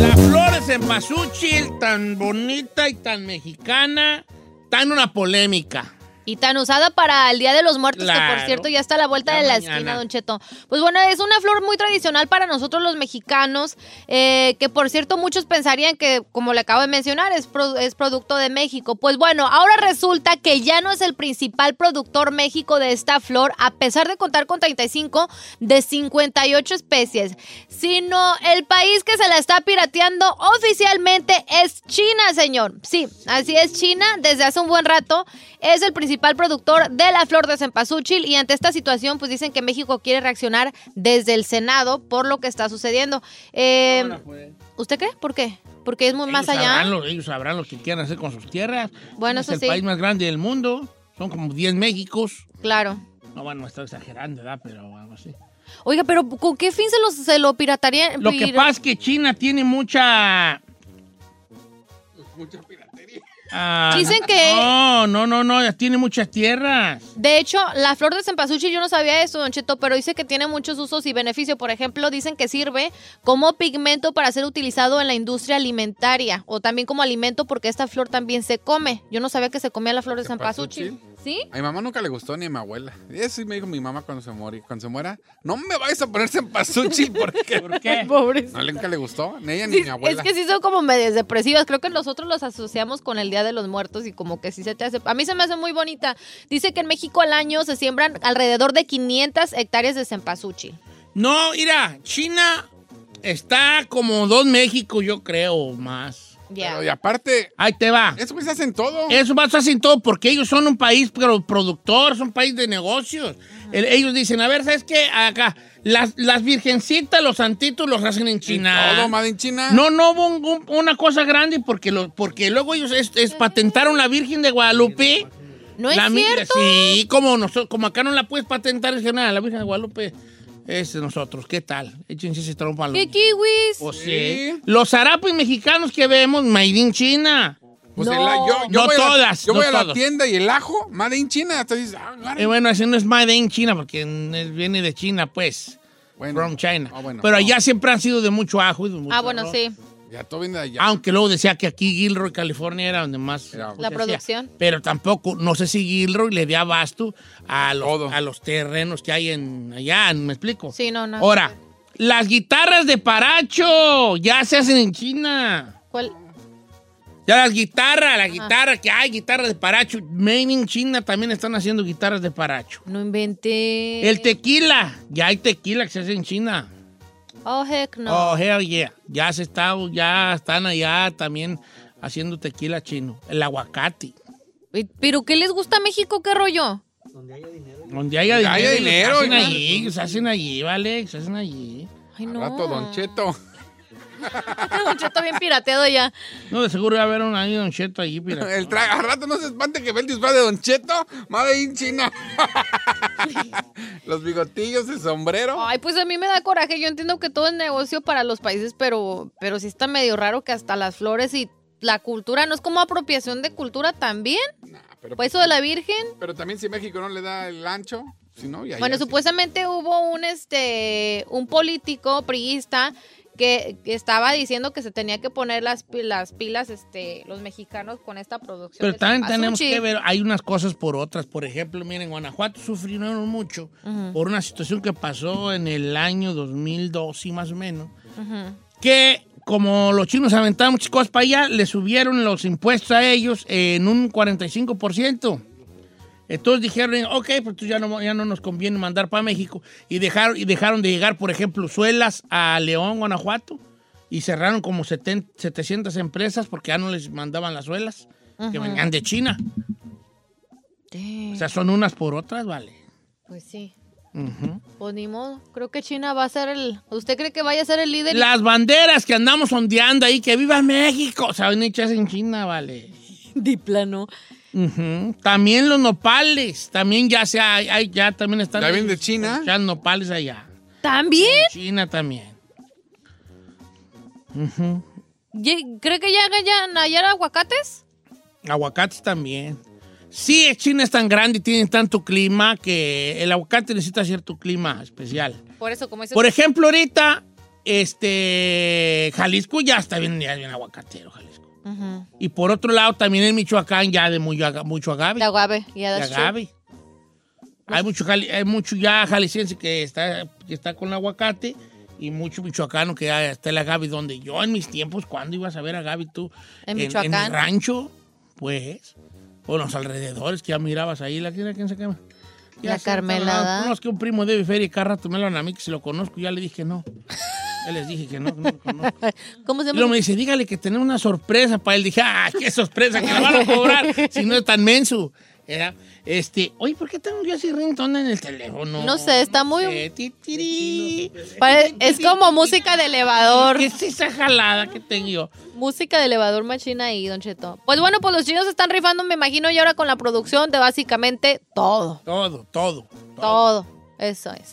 S1: La flor de cempasúchil, tan bonita y tan mexicana, en una polémica.
S3: Y tan usada para el Día de los Muertos, que por cierto ya está a la vuelta de la
S1: mañana.
S3: esquina, Don Cheto. Pues bueno, es una flor muy tradicional para nosotros los mexicanos, eh, que por cierto muchos pensarían que, como le acabo de mencionar, es, pro- es producto de México. Pues bueno, ahora resulta que ya no es el principal productor México de esta flor, a pesar de contar con 35 de 58 especies, sino el país que se la está pirateando oficialmente es China, señor. Sí, así es China, desde hace un buen rato es el principal productor de la flor de cempasúchil y ante esta situación pues dicen que México quiere reaccionar desde el Senado por lo que está sucediendo. Eh, ¿Usted qué? ¿Por qué? Porque es muy más allá.
S1: Sabrán lo, ellos sabrán lo que quieran hacer con sus tierras.
S3: Bueno,
S1: es
S3: eso
S1: el
S3: sí.
S1: país más grande del mundo. Son como 10 Méxicos.
S3: Claro.
S1: No, bueno, estoy exagerando, ¿verdad? Pero algo así.
S3: Oiga, pero ¿con qué fin se lo, se lo piratarían?
S1: Lo que pasa es que China tiene mucha...
S2: Mucha piratería.
S1: Ah,
S3: Dicen que-
S1: No, no, no, no, ya tiene muchas tierras.
S3: De hecho, la flor de cempasúchil, yo no sabía eso, Don Cheto, pero dice que tiene muchos usos y beneficios. Por ejemplo, dicen que sirve como pigmento para ser utilizado en la industria alimentaria o también como alimento porque esta flor también se come. Yo no sabía que se comía la flor de cempasúchil. ¿Sí?
S2: A mi mamá nunca le gustó ni a mi abuela. Eso sí me dijo mi mamá cuando se morí. Cuando se muera, no me vayas a ponerse en pasuchil [LAUGHS] porque
S1: ¿Por qué?
S3: Pobres.
S2: no nunca le gustó, ni ella ni
S3: Sí,
S2: mi abuela.
S3: es que sí son como medias depresivas. Creo que nosotros los asociamos con el Día de los Muertos y como que sí se te hace... A mí se me hace muy bonita. Dice que en México al año se siembran alrededor de 500 hectáreas de cempasúchil.
S1: No, mira, China está como dos México, yo creo, o más.
S2: Pero, y aparte,
S1: Ahí te va.
S2: eso pues hacen todo.
S1: Eso más hacen todo porque ellos son un país pero productor, son un país de negocios. El- ellos dicen, a ver, ¿sabes qué? Acá, las, las virgencitas, los santitos los hacen en China.
S2: Todo made in China.
S1: No, no hubo un- un- una cosa grande porque, lo, porque luego ellos es, es patentaron la Virgen de Guadalupe.
S3: ¿No es
S1: La
S3: cierto?
S1: Sí, como, nosotros, como acá no la puedes patentar, es que nada, la Virgen de Guadalupe es de nosotros. ¿Qué tal? Échense ese trompo a los-
S3: ¿Qué kiwis?
S1: Sí. Los zarapes mexicanos que vemos, made in China.
S2: Pues
S3: No.
S2: el- yo, yo
S1: No
S2: voy a la-
S1: todas,
S2: yo
S1: no
S2: voy a la
S1: todos.
S2: tienda y el ajo, made in China. Dices, ah.
S1: Eh, bueno, ese no es made in China porque viene de China, pues.
S2: Bueno.
S1: From China.
S2: Ah, bueno.
S1: Pero allá siempre han sido de mucho ajo y de mucho
S3: Ah, bueno,
S1: arroz.
S3: sí.
S2: Ya todo viene de allá.
S1: Aunque luego decía que aquí Gilroy, California, era donde más
S2: Era-
S3: La producción.
S1: Pero tampoco, no sé si Gilroy le dé abasto a los,
S2: Todo.
S1: a los terrenos que hay en allá, ¿me explico?
S3: Sí, no, no.
S1: Ahora, las guitarras de Paracho ya se hacen en China.
S3: ¿Cuál?
S1: Ya las guitarras, la guitarra que hay, guitarras de Paracho. Made in China también están haciendo guitarras de Paracho.
S3: No inventé.
S1: El tequila, ya hay tequila que se hace en China.
S3: Oh, heck no.
S1: Oh, hell yeah. Ya se está, ya están allá también haciendo tequila chino. El aguacate.
S3: ¿Y- ¿Pero qué les gusta a México? ¿Qué rollo?
S1: Donde haya
S2: Donde
S1: dinero.
S2: haya dinero,
S1: Se hacen allí, se hacen allí, ¿vale? Se hacen allí.
S3: Ay, no.
S2: rato, Don Cheto.
S3: Don Cheto bien pirateado ya.
S1: No, de seguro va a haber un ahí Don Cheto allí, mira.
S2: El tra- al rato no se espante que ve el disfraz de Don Cheto, made in China. [LAUGHS] Los bigotillos, el sombrero.
S3: Ay, pues a mí me da coraje. Yo entiendo que todo es negocio para los países, pero, pero sí está medio raro que hasta las flores y la cultura no es como apropiación de cultura también.
S2: Pero,
S3: Pues eso de la Virgen.
S2: pero también si México no le da el ancho, si no, ya.
S3: Bueno,
S2: ya sí.
S3: supuestamente hubo un este un político priista que, que estaba diciendo que se tenía que poner las, las pilas este los mexicanos con esta producción.
S1: Pero también tenemos que ver, hay unas cosas por otras. Por ejemplo, miren, Guanajuato sufrieron mucho por una situación que pasó en el año 2002 y más o menos. que como los chinos aventaban muchas cosas para allá, le subieron los impuestos a ellos en un 45%. Entonces dijeron, ok, pues ya no, ya no nos conviene mandar para México. Y dejaron, y dejaron de llegar, por ejemplo, suelas a León, Guanajuato. Y cerraron como 70 700 empresas porque ya no les mandaban las suelas que venían de China. O sea, son unas por otras, vale.
S3: Pues sí. Pues ni modo. Creo que China va a ser el. ¿Usted cree que vaya a ser el líder?
S1: Las banderas que andamos ondeando ahí, que viva México, se han hechas en China, vale. [LAUGHS] También los nopales, también ya se hay, hay- ya también están.
S2: ¿Ya vienen de China?
S1: Ya nopales allá.
S3: ¿También?
S1: China también. Ujú.
S3: Ye- ¿Cree que ya hayan allá aguacates?
S1: Aguacates también. Sí, China es tan grande y tiene tanto clima que el aguacate necesita cierto clima especial.
S3: Por eso, como.
S1: Por ejemplo, ahorita, este, Jalisco ya está bien, ya bien aguacatero, Jalisco. Y por otro lado, también en Michoacán ya de muy, mucho agave.
S3: De agave. Ya
S1: de agave. Hay mucho, hay mucho ya jalisciense que está, que está con aguacate y mucho michoacano que ya está el agave. Donde yo en mis tiempos, ¿cuándo ibas a ver agave tú?
S3: En
S1: En,
S3: Michoacán.
S1: mi rancho, pues, o los alrededores que ya mirabas ahí. ¿La quién, quién se quema?
S3: La
S1: sé,
S3: Carmelada.
S1: No, es que un primo de Feria y cada rato me lo a mí que si lo conozco. Ya le dije no. Ya les dije que no, no lo conozco. [LAUGHS]
S3: ¿Cómo se
S1: Y
S3: llama?
S1: luego me dice, dígale que tenemos una sorpresa para él. Dije, ah, qué sorpresa, que la van a cobrar si no es tan menso. Era, este, oye, ¿por qué tengo yo así ringtone en el teléfono?
S3: No sé, está muy-
S1: Eh, ti, tiri.
S3: Pare- es como música de elevador.
S1: ¿Qué es esa jalada que tengo yo?
S3: Música de elevador machina ahí, Don Cheto. Pues bueno, pues los chinos están rifando, me imagino, y ahora con la producción de básicamente todo.
S1: Todo, todo.
S3: Todo. Eso es.